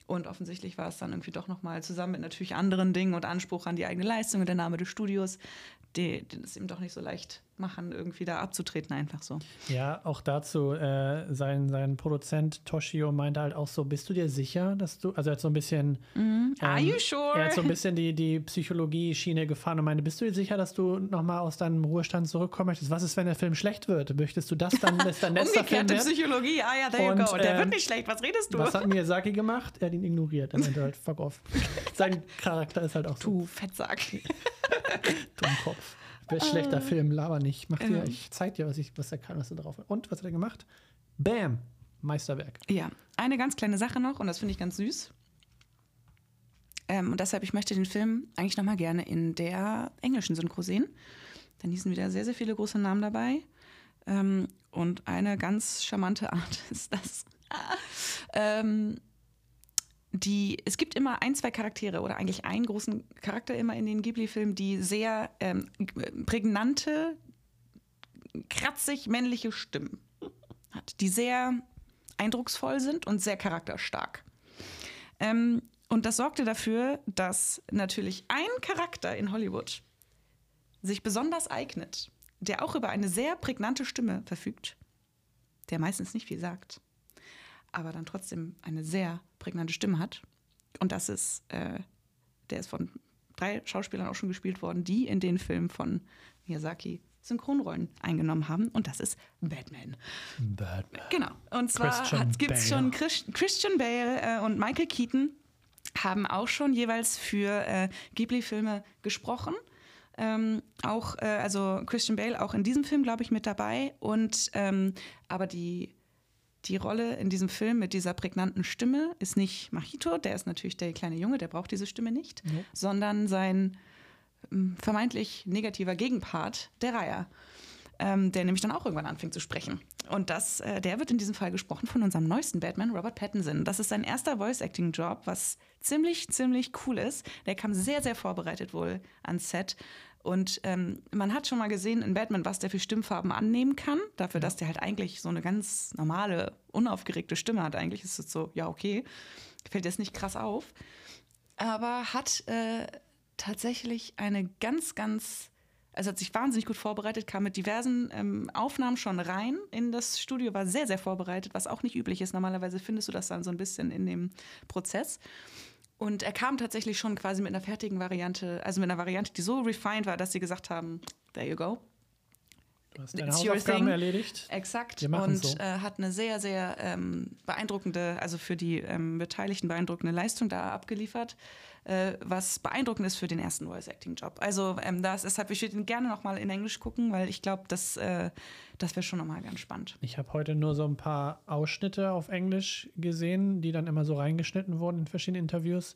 B: Und offensichtlich war es dann irgendwie doch nochmal zusammen mit natürlich anderen Dingen und Anspruch an die eigene Leistung und der Name des Studios, die, die es ihm doch nicht so leicht machen, irgendwie da abzutreten, einfach so.
A: Ja, auch dazu, äh, sein, sein Produzent Toshio meinte halt auch so, bist du dir sicher, dass du, also er hat so ein bisschen,
B: Are
A: Ähm,
B: you sure?
A: er hat so ein bisschen die, die Psychologie-Schiene gefahren und meinte, bist du dir sicher, dass du nochmal aus deinem Ruhestand zurückkommen möchtest? Was ist, wenn der Film schlecht wird? Möchtest du das dann, *laughs* ist dein letzter Film
B: Umgekehrte
A: werden?
B: Psychologie, ah ja, there you
A: Und,
B: go. Der
A: ähm,
B: wird nicht schlecht, was redest du?
A: Was hat Miyazaki gemacht? Er hat ihn ignoriert. Er meinte halt, fuck off. *laughs* Sein Charakter ist halt auch so *laughs*
B: Du Fettsack.
A: Dummkopf. Wer schlechter Film, laber nicht. Mach dir,
B: Ja.
A: ich zeig dir, was, ich, was er kann, was er drauf hat. Und was hat er gemacht? Bam! Meisterwerk.
B: Ja, eine ganz kleine Sache noch und das finde ich ganz süß. Ähm, und deshalb, ich möchte den Film eigentlich nochmal gerne in der englischen Synchro sehen. Denn hier sind wieder sehr, sehr viele große Namen dabei. Ähm, und eine ganz charmante Art *laughs* ist das. *laughs* ähm, die, es gibt immer ein, zwei Charaktere oder eigentlich einen großen Charakter immer in den Ghibli-Filmen, die sehr ähm, prägnante, kratzig männliche Stimmen hat, die sehr eindrucksvoll sind und sehr charakterstark. Ähm, und das sorgte dafür, dass natürlich ein Charakter in Hollywood sich besonders eignet, der auch über eine sehr prägnante Stimme verfügt, der meistens nicht viel sagt, aber dann trotzdem eine sehr prägnante Stimme hat. Und das ist, äh, der ist von drei Schauspielern auch schon gespielt worden, die in den Filmen von Miyazaki Synchronrollen eingenommen haben. Und das ist Batman.
A: Batman.
B: Genau. Und zwar gibt es schon Chris, Christian Bale äh, und Michael Keaton haben auch schon jeweils für äh, Ghibli-Filme gesprochen. Ähm, auch, äh, also Christian Bale auch in diesem Film, glaube ich, mit dabei. Und ähm, aber die, die Rolle in diesem Film mit dieser prägnanten Stimme ist nicht Machito, der ist natürlich der kleine Junge, der braucht diese Stimme nicht, ja. sondern sein ähm, vermeintlich negativer Gegenpart, der Reiher ähm, der nämlich dann auch irgendwann anfängt zu sprechen. Und das, äh, der wird in diesem Fall gesprochen von unserem neuesten Batman, Robert Pattinson. Das ist sein erster Voice-Acting-Job, was ziemlich, ziemlich cool ist. Der kam sehr, sehr vorbereitet wohl ans Set. Und ähm, man hat schon mal gesehen in Batman, was der für Stimmfarben annehmen kann. Dafür, dass der halt eigentlich so eine ganz normale, unaufgeregte Stimme hat. Eigentlich ist es so, ja, okay. Fällt jetzt nicht krass auf. Aber hat äh, tatsächlich eine ganz, ganz also hat sich wahnsinnig gut vorbereitet, kam mit diversen ähm, Aufnahmen schon rein in das Studio, war sehr, sehr vorbereitet, was auch nicht üblich ist. Normalerweise findest du das dann so ein bisschen in dem Prozess. Und er kam tatsächlich schon quasi mit einer fertigen Variante, also mit einer Variante, die so refined war, dass sie gesagt haben, there you go.
A: Du hast deine It's Hausaufgaben erledigt.
B: Exakt. Und so. äh, hat eine sehr, sehr ähm, beeindruckende, also für die ähm, Beteiligten beeindruckende Leistung da abgeliefert äh, was beeindruckend ist für den ersten Voice-Acting-Job. Also ähm, das, deshalb, ich würde ihn gerne nochmal in Englisch gucken, weil ich glaube, das, äh, das wäre schon nochmal ganz spannend.
A: Ich habe heute nur so ein paar Ausschnitte auf Englisch gesehen, die dann immer so reingeschnitten wurden in verschiedenen Interviews.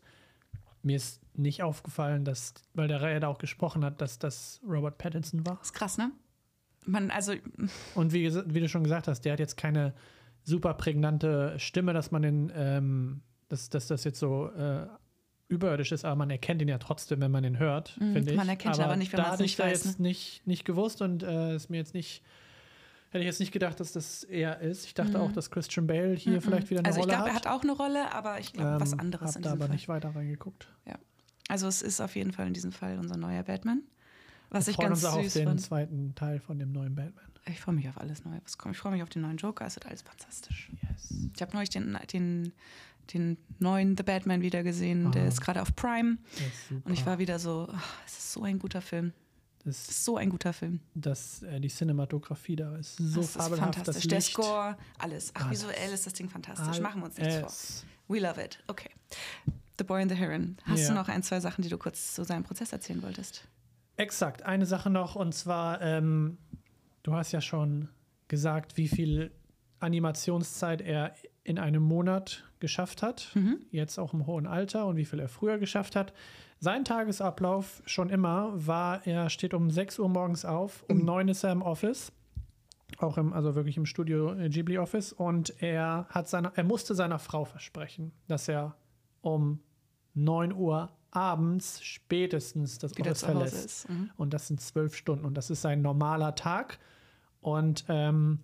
A: Mir ist nicht aufgefallen, dass, weil der Reihe da auch gesprochen hat, dass das Robert Pattinson war.
B: Das ist krass, ne? Man, also.
A: Und wie, wie du schon gesagt hast, der hat jetzt keine super prägnante Stimme, dass man den, ähm, dass, dass das jetzt so äh, überirdisch ist, aber man erkennt ihn ja trotzdem, wenn man ihn hört, mhm, finde ich.
B: Man erkennt ihn aber nicht, wenn man es nicht
A: weiß.
B: Da
A: jetzt ne? nicht, nicht gewusst und äh, ist mir jetzt nicht hätte ich jetzt nicht gedacht, dass das er ist. Ich dachte mhm. auch, dass Christian Bale hier mhm. vielleicht wieder eine
B: also
A: Rolle
B: hat.
A: Also
B: ich glaube, er hat auch eine Rolle, aber ich glaube, ähm, was anderes
A: hab da aber Fall. nicht weiter reingeguckt.
B: Ja. Also es ist auf jeden Fall in diesem Fall unser neuer Batman. Was
A: Wir
B: ich ganz
A: uns auch
B: süß
A: auf den
B: fand.
A: zweiten Teil von dem neuen Batman.
B: Ich freue mich auf alles Neue, was kommt. Ich freue mich auf den neuen Joker. Es wird alles fantastisch.
A: Yes.
B: Ich habe neulich den, den den neuen The Batman wieder gesehen. Ah. Der ist gerade auf Prime. Und ich war wieder so, ach, es ist so ein guter Film. Das, ist so ein guter Film.
A: Das, äh, die Cinematografie da ist so
B: das
A: fabelhaft.
B: Ist fantastisch. Der Score, alles. Ach, alles. visuell ist das Ding fantastisch. Alles. Machen wir uns nichts vor. We love it. Okay. The Boy and the Heron. Hast ja. du noch ein, zwei Sachen, die du kurz zu seinem Prozess erzählen wolltest?
A: Exakt. Eine Sache noch, und zwar, ähm, du hast ja schon gesagt, wie viel Animationszeit er in einem Monat geschafft hat, mhm. jetzt auch im hohen Alter und wie viel er früher geschafft hat. Sein Tagesablauf schon immer war, er steht um 6 Uhr morgens auf, um mhm. 9 ist er im Office, auch im, also wirklich im Studio äh, Ghibli Office und er hat seine, er musste seiner Frau versprechen, dass er um 9 Uhr abends spätestens das
B: Wieder
A: Office verlässt. Mhm. Und das sind zwölf Stunden und das ist sein normaler Tag. Und ähm,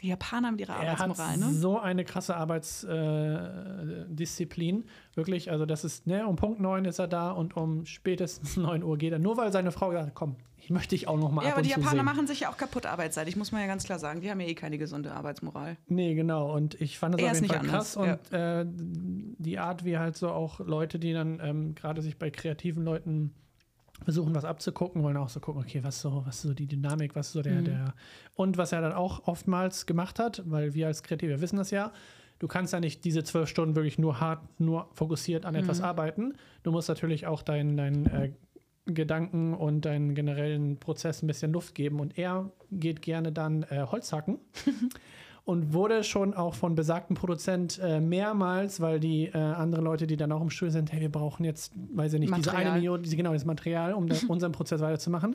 B: die Japaner haben ihre Arbeitsmoral,
A: er
B: ne?
A: So eine krasse Arbeitsdisziplin. Äh, Wirklich, also das ist, ne, um Punkt 9 ist er da und um spätestens *laughs* 9 Uhr geht er. Nur weil seine Frau hat, komm, ich möchte dich auch noch mal
B: Ja, aber die Japaner
A: sehen.
B: machen sich ja auch kaputt arbeitsseitig, muss man ja ganz klar sagen. Die haben ja eh keine gesunde Arbeitsmoral.
A: Nee, genau. Und ich fand das er auf jeden Fall krass. Und äh, die Art, wie halt so auch Leute, die dann ähm, gerade sich bei kreativen Leuten versuchen, was abzugucken, wollen auch so gucken, okay, was so, was so die Dynamik, was so der, mhm. der. Und was er dann auch oftmals gemacht hat, weil wir als Kreative wissen das ja, du kannst ja nicht diese zwölf Stunden wirklich nur hart, nur fokussiert an mhm. etwas arbeiten. Du musst natürlich auch deinen dein, äh, Gedanken und deinen generellen Prozess ein bisschen Luft geben. Und er geht gerne dann äh, Holz hacken. *laughs* und wurde schon auch von besagten Produzent äh, mehrmals, weil die äh, anderen Leute, die dann auch im Stuhl sind, hey, wir brauchen jetzt, weiß ich nicht, Material. diese eine Million, diese, genau, das Material, um das, *laughs* unseren Prozess weiterzumachen,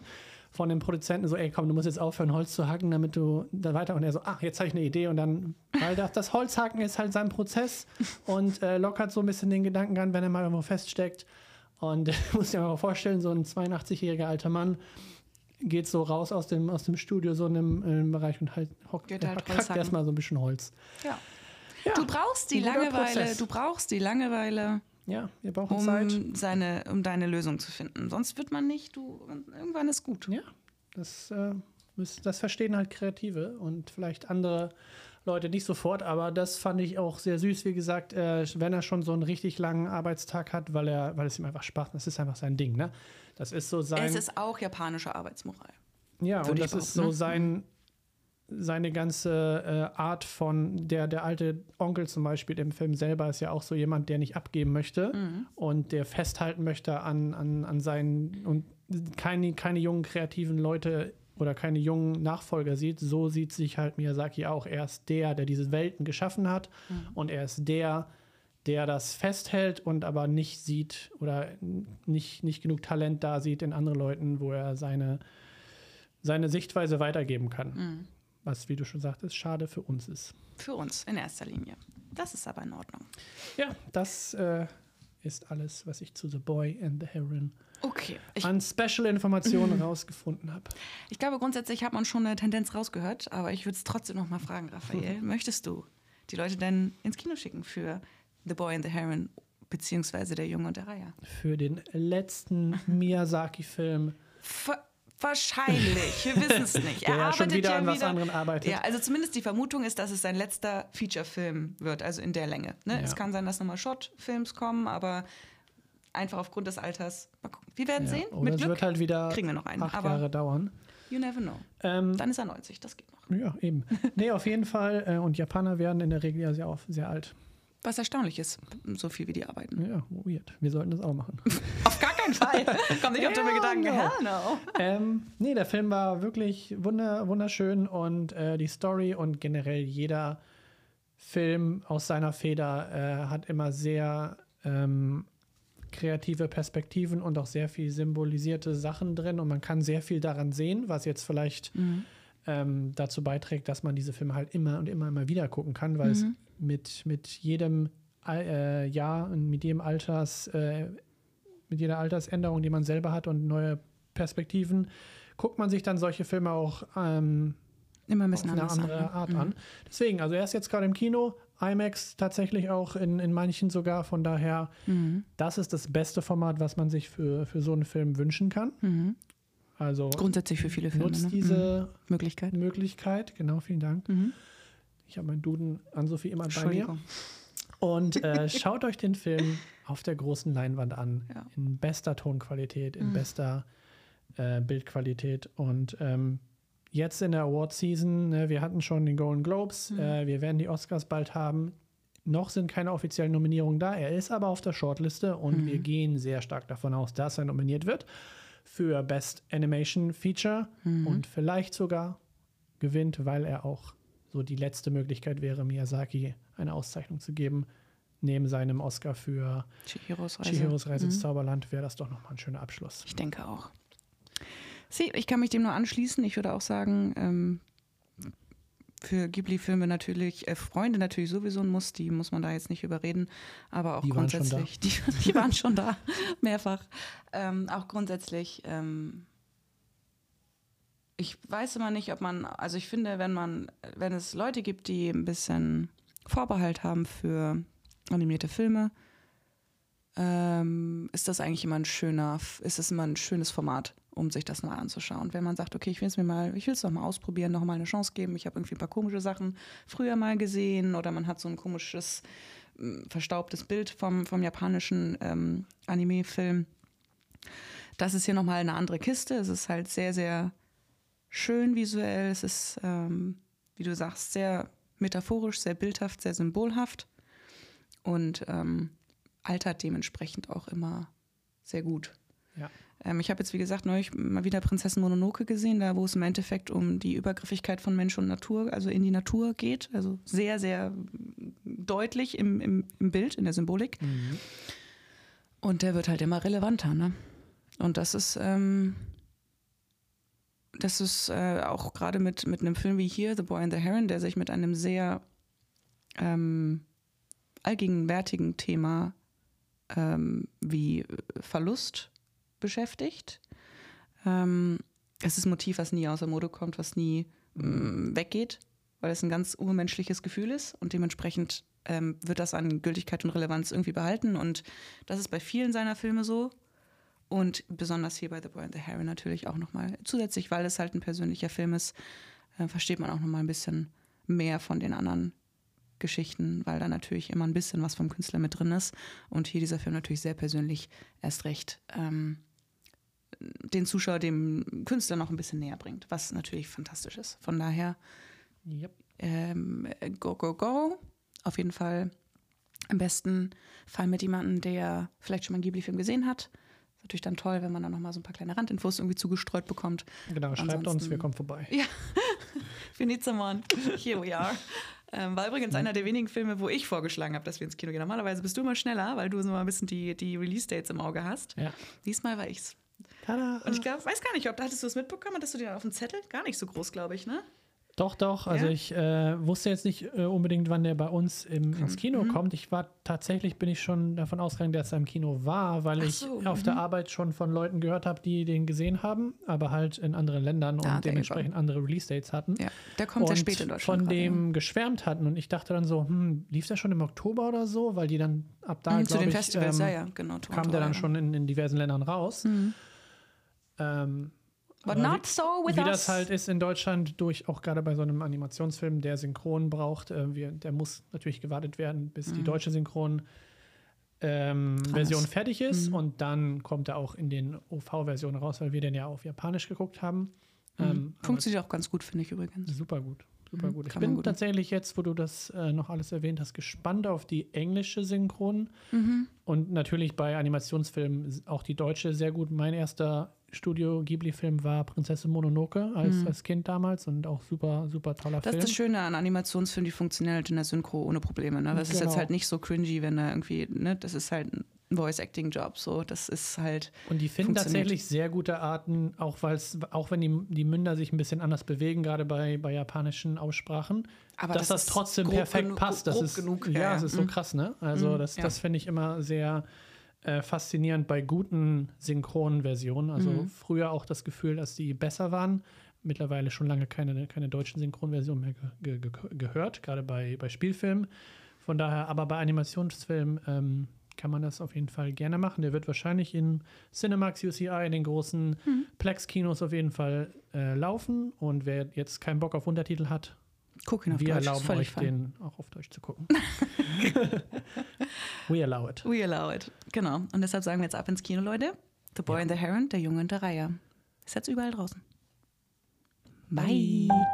A: von dem Produzenten so, ey, komm, du musst jetzt aufhören, Holz zu hacken, damit du da weiter. Und er so, ach, jetzt habe ich eine Idee. Und dann, weil das, das Holzhacken ist halt sein Prozess *laughs* und äh, lockert so ein bisschen den Gedankengang, wenn er mal irgendwo feststeckt. Und *laughs* muss dir mal vorstellen, so ein 82-jähriger alter Mann geht so raus aus dem, aus dem Studio, so in einem, in einem Bereich und halt hockt
B: Geht halt Holz
A: erstmal so ein bisschen Holz.
B: Ja.
A: Ja,
B: Du brauchst die Langeweile,
A: Prozess.
B: du brauchst die Langeweile,
A: Ja, wir brauchen Zeit.
B: um, seine, um deine Lösung zu finden. Sonst wird man nicht, du, irgendwann ist gut.
A: Ja, das, äh, das verstehen halt Kreative und vielleicht andere Leute nicht sofort, aber das fand ich auch sehr süß, wie gesagt, äh, wenn er schon so einen richtig langen Arbeitstag hat, weil er, weil es ihm einfach Spaß macht, das ist einfach sein Ding, ne? Das ist so sein.
B: Es ist auch japanische Arbeitsmoral.
A: ja, und das ist so sein, seine ganze äh, Art von, der, der alte Onkel zum Beispiel im Film selber ist ja auch so jemand, der nicht abgeben möchte
B: Mhm.
A: und der festhalten möchte an, an, an seinen und keine, keine jungen kreativen Leute oder keine jungen Nachfolger sieht. So sieht sich halt Miyazaki auch. Er ist der, der diese Welten geschaffen hat und er ist der, der das festhält und aber nicht sieht oder nicht, nicht genug Talent da sieht in anderen Leuten, wo er seine, seine Sichtweise weitergeben kann. Was, wie du schon sagtest, schade für uns ist.
B: Für uns in erster Linie. Das ist aber in Ordnung.
A: Ja, das äh, ist alles, was ich zu The Boy and the Heron
B: Okay. Ich,
A: an Special-Informationen *laughs* rausgefunden habe.
B: ich glaube, grundsätzlich hat man schon eine Tendenz rausgehört, aber ich würde es trotzdem noch mal fragen, Raphael. Möchtest du die Leute denn ins Kino schicken für The Boy and the Heron beziehungsweise Der Junge und der Reiher?
A: Für den letzten Miyazaki-Film,
B: wahrscheinlich, wir wissen es *laughs* nicht. Er
A: ja schon
B: arbeitet
A: wieder
B: ja
A: an was
B: wieder-
A: anderem arbeitet.
B: Ja, also zumindest die Vermutung ist, dass es sein letzter Feature-Film wird, also in der Länge. Ne?
A: Ja.
B: Es kann sein, dass nochmal Short-Films kommen, aber einfach aufgrund des Alters. Mal gucken. Wir werden
A: Ja,
B: sehen.
A: Oder
B: Mit
A: es
B: Glück
A: wird halt wieder
B: kriegen wir noch einen.
A: acht
B: Aber
A: Jahre dauern.
B: you never know.
A: Ähm,
B: Dann ist er 90, das geht noch.
A: ja, eben. *laughs* Nee, auf jeden Fall. Äh, und Japaner werden in der Regel ja sehr, sehr alt.
B: Was erstaunlich ist, so viel wie die arbeiten.
A: Ja, weird. Wir sollten das auch machen. *laughs*
B: Auf gar keinen Fall. Komm nicht auf dumme *laughs* Gedanken.
A: no.
B: Hell no.
A: ähm, nee, der Film war wirklich wunder, wunderschön und äh, die Story und generell jeder Film aus seiner Feder äh, hat immer sehr ähm, kreative Perspektiven und auch sehr viel symbolisierte Sachen drin und man kann sehr viel daran sehen, was jetzt vielleicht ähm, dazu beiträgt, dass man diese Filme halt immer und immer immer wieder gucken kann, weil es mit, mit jedem äh, Jahr und mit jedem Alters, äh, mit jeder Altersänderung, die man selber hat und neue Perspektiven, guckt man sich dann solche Filme auch ähm,
B: Immer ein
A: auf
B: bisschen
A: eine
B: anders.
A: andere
B: an, ne?
A: Art an. Deswegen, also er ist jetzt gerade im Kino, IMAX tatsächlich auch in, in manchen sogar, von daher,
B: Mhm.
A: das ist das beste Format, was man sich für, für so einen Film wünschen kann.
B: Mhm.
A: Also
B: Grundsätzlich für viele Filme.
A: nutzt
B: ne?
A: diese
B: mhm. Möglichkeit.
A: Möglichkeit, genau, vielen Dank.
B: Mhm.
A: Ich habe meinen Duden an Sophie immer bei mir. Und äh, *laughs* schaut euch den Film auf der großen Leinwand an.
B: Ja.
A: In bester Tonqualität, in
B: Mhm.
A: bester äh, Bildqualität. Und ähm, jetzt in der Award-Season, ne, wir hatten schon den Golden Globes,
B: Mhm.
A: äh, wir werden die Oscars bald haben. Noch sind keine offiziellen Nominierungen da. Er ist aber auf der Shortliste und
B: Mhm.
A: wir gehen sehr stark davon aus, dass er nominiert wird für Best Animation Feature
B: Mhm.
A: und vielleicht sogar gewinnt, weil er auch so die letzte Möglichkeit wäre, Miyazaki eine Auszeichnung zu geben. Neben seinem Oscar für
B: Chihiros Reise.
A: Chihiros Reise ins
B: Mhm.
A: Zauberland wäre das doch nochmal ein schöner Abschluss.
B: Ich denke auch. Sie, ich kann mich dem nur anschließen. Ich würde auch sagen, ähm, für Ghibli-Filme natürlich, äh, Freunde natürlich sowieso ein Muss, die muss man da jetzt nicht überreden, aber auch
A: Die waren
B: grundsätzlich, *laughs* die, die waren schon da, *laughs* mehrfach. Ähm, auch grundsätzlich, ähm, ich weiß immer nicht, ob man, also ich finde, wenn man, wenn es Leute gibt, die ein bisschen Vorbehalt haben für animierte Filme, ähm, ist das eigentlich immer ein schöner, ist das immer ein schönes Format, um sich das mal anzuschauen. Wenn man sagt, okay, ich will es mir mal, ich will es mal ausprobieren, noch mal eine Chance geben. Ich habe irgendwie ein paar komische Sachen früher mal gesehen oder man hat so ein komisches, m, verstaubtes Bild vom, vom japanischen ähm, Anime-Film. Das ist hier noch mal eine andere Kiste. Es ist halt sehr, sehr schön visuell. Es ist, ähm, wie du sagst, sehr metaphorisch, sehr bildhaft, sehr symbolhaft und ähm, altert dementsprechend auch immer sehr gut.
A: Ja.
B: Ähm, ich habe jetzt, wie gesagt, neulich mal wieder Prinzessin Mononoke gesehen, da wo es im Endeffekt um die Übergriffigkeit von Mensch und Natur, also in die Natur geht. Also sehr, sehr deutlich im, im, im Bild, in der Symbolik. Und der wird halt immer relevanter, ne? Und das ist, ähm, das ist äh, auch gerade mit, mit einem Film wie hier, The Boy and the Heron, der sich mit einem sehr ähm, allgegenwärtigen Thema ähm, wie Verlust beschäftigt. Ähm, es ist ein Motiv, was nie außer Mode kommt, was nie ähm, weggeht, weil es ein ganz urmenschliches Gefühl ist und dementsprechend ähm, wird das an Gültigkeit und Relevanz irgendwie behalten. Und das ist bei vielen seiner Filme so. Und besonders hier bei The Boy and the Heron natürlich auch nochmal zusätzlich, weil es halt ein persönlicher Film ist, äh, versteht man auch nochmal ein bisschen mehr von den anderen Geschichten, weil da natürlich immer ein bisschen was vom Künstler mit drin ist. Und hier dieser Film natürlich sehr persönlich erst recht ähm, den Zuschauer dem Künstler noch ein bisschen näher bringt, was natürlich fantastisch ist. Von daher,
A: Yep.
B: ähm, go, go, go. Auf jeden Fall im besten Fall mit jemandem, der vielleicht schon mal einen Ghibli-Film gesehen hat. Ist natürlich dann toll, wenn man dann nochmal so ein paar kleine Randinfos irgendwie zugestreut bekommt.
A: Genau, schreibt uns,
B: Ansonsten-
A: wir kommen vorbei.
B: Ja, *laughs* wir need someone. Here we are. Ähm, war übrigens einer der wenigen Filme, wo ich vorgeschlagen habe, dass wir ins Kino gehen. Normalerweise bist du immer schneller, weil du so mal ein bisschen die, die Release-Dates im Auge hast.
A: Ja.
B: Diesmal war ich's.
A: Tada.
B: Und ich glaub, weiß gar nicht, ob hattest du es mitbekommen? Hattest du den auf dem Zettel? Gar nicht so groß, glaube ich, ne?
A: Doch, doch. Also
B: Ja?
A: ich äh, wusste jetzt nicht äh, unbedingt, wann der bei uns im, ins. Kino
B: Mhm.
A: kommt. Ich war tatsächlich, bin ich schon davon ausgegangen, dass er im Kino war, weil
B: Ach
A: ich
B: so,
A: auf
B: mhm.
A: der Arbeit schon von Leuten gehört habe, die den gesehen haben, aber halt in anderen Ländern und
B: Ah,
A: dementsprechend andere Release-Dates hatten.
B: Ja, der kommt sehr
A: und
B: spät in Deutschland.
A: von dem geschwärmt hatten. Und ich dachte dann so, hm, lief der schon im Oktober oder so? Weil die dann ab da,
B: ja. Mhm, Zu den
A: ich,
B: Festivals,
A: ähm,
B: ja, ja, genau.
A: kam
B: Toronto,
A: der dann
B: ja.
A: schon in, in diversen Ländern raus.
B: Mhm.
A: Ähm,
B: But
A: aber
B: not so with
A: wie
B: us.
A: das halt ist in Deutschland, durch auch gerade bei so einem Animationsfilm, der synchron braucht, äh, wir, der muss natürlich gewartet werden, bis die
B: Mhm.
A: deutsche Synchron ähm, Version fertig ist
B: Mhm.
A: und dann kommt er auch in den OV-Versionen raus, weil wir den ja auf Japanisch geguckt haben.
B: Mhm.
A: Ähm,
B: Funktioniert auch ganz gut, finde ich übrigens.
A: super gut. Super
B: Mhm,
A: gut. Ich bin
B: gut-
A: tatsächlich jetzt, wo du das äh, noch alles erwähnt hast, gespannt auf die englische Synchron.
B: Mhm.
A: Und natürlich bei Animationsfilmen auch die deutsche sehr gut. Mein erster Studio Ghibli-Film war Prinzessin Mononoke als,
B: Mhm.
A: als Kind damals und auch super, super toller
B: Das
A: Film.
B: ist das Schöne an Animationsfilmen, die funktionieren halt in der Synchro ohne Probleme. Ne? Das ist
A: Genau.
B: jetzt halt nicht so cringy, wenn da irgendwie, ne, das ist halt ein Voice-Acting-Job. So, das ist halt.
A: und die finden tatsächlich sehr gute Arten, auch, weil's, auch wenn die, die Münder sich ein bisschen anders bewegen, gerade bei, bei japanischen Aussprachen,
B: Aber
A: dass das,
B: ist
A: trotzdem perfekt
B: genug-
A: passt. Das ist,
B: genug.
A: Ja, es ist so
B: Mhm.
A: krass, ne? Also
B: Mhm,
A: das,
B: ja.
A: das finde ich immer sehr äh, faszinierend bei guten synchronen Versionen. Also
B: Mhm.
A: früher auch das Gefühl, dass die besser waren. Mittlerweile schon lange keine, keine deutschen Synchronversionen mehr ge ge ge gehört, gerade bei, bei Spielfilmen. Von daher, aber bei Animationsfilmen ähm, kann man das auf jeden Fall gerne machen. Der wird wahrscheinlich in Cinemax, UCI, in den großen
B: Mhm.
A: Plex-Kinos auf jeden Fall äh, laufen. Und wer jetzt keinen Bock auf Untertitel hat,
B: Guck ihn auf
A: wir
B: Deutsch,
A: erlauben euch
B: fein.
A: den auch auf Deutsch zu gucken. *laughs* *laughs* *laughs* We allow it.
B: We allow it. Genau. Und deshalb sagen wir jetzt ab ins Kino, Leute. The Boy
A: Ja.
B: and the Heron, der Junge und der Reiher. Ist jetzt überall draußen. Bye.
A: Bye.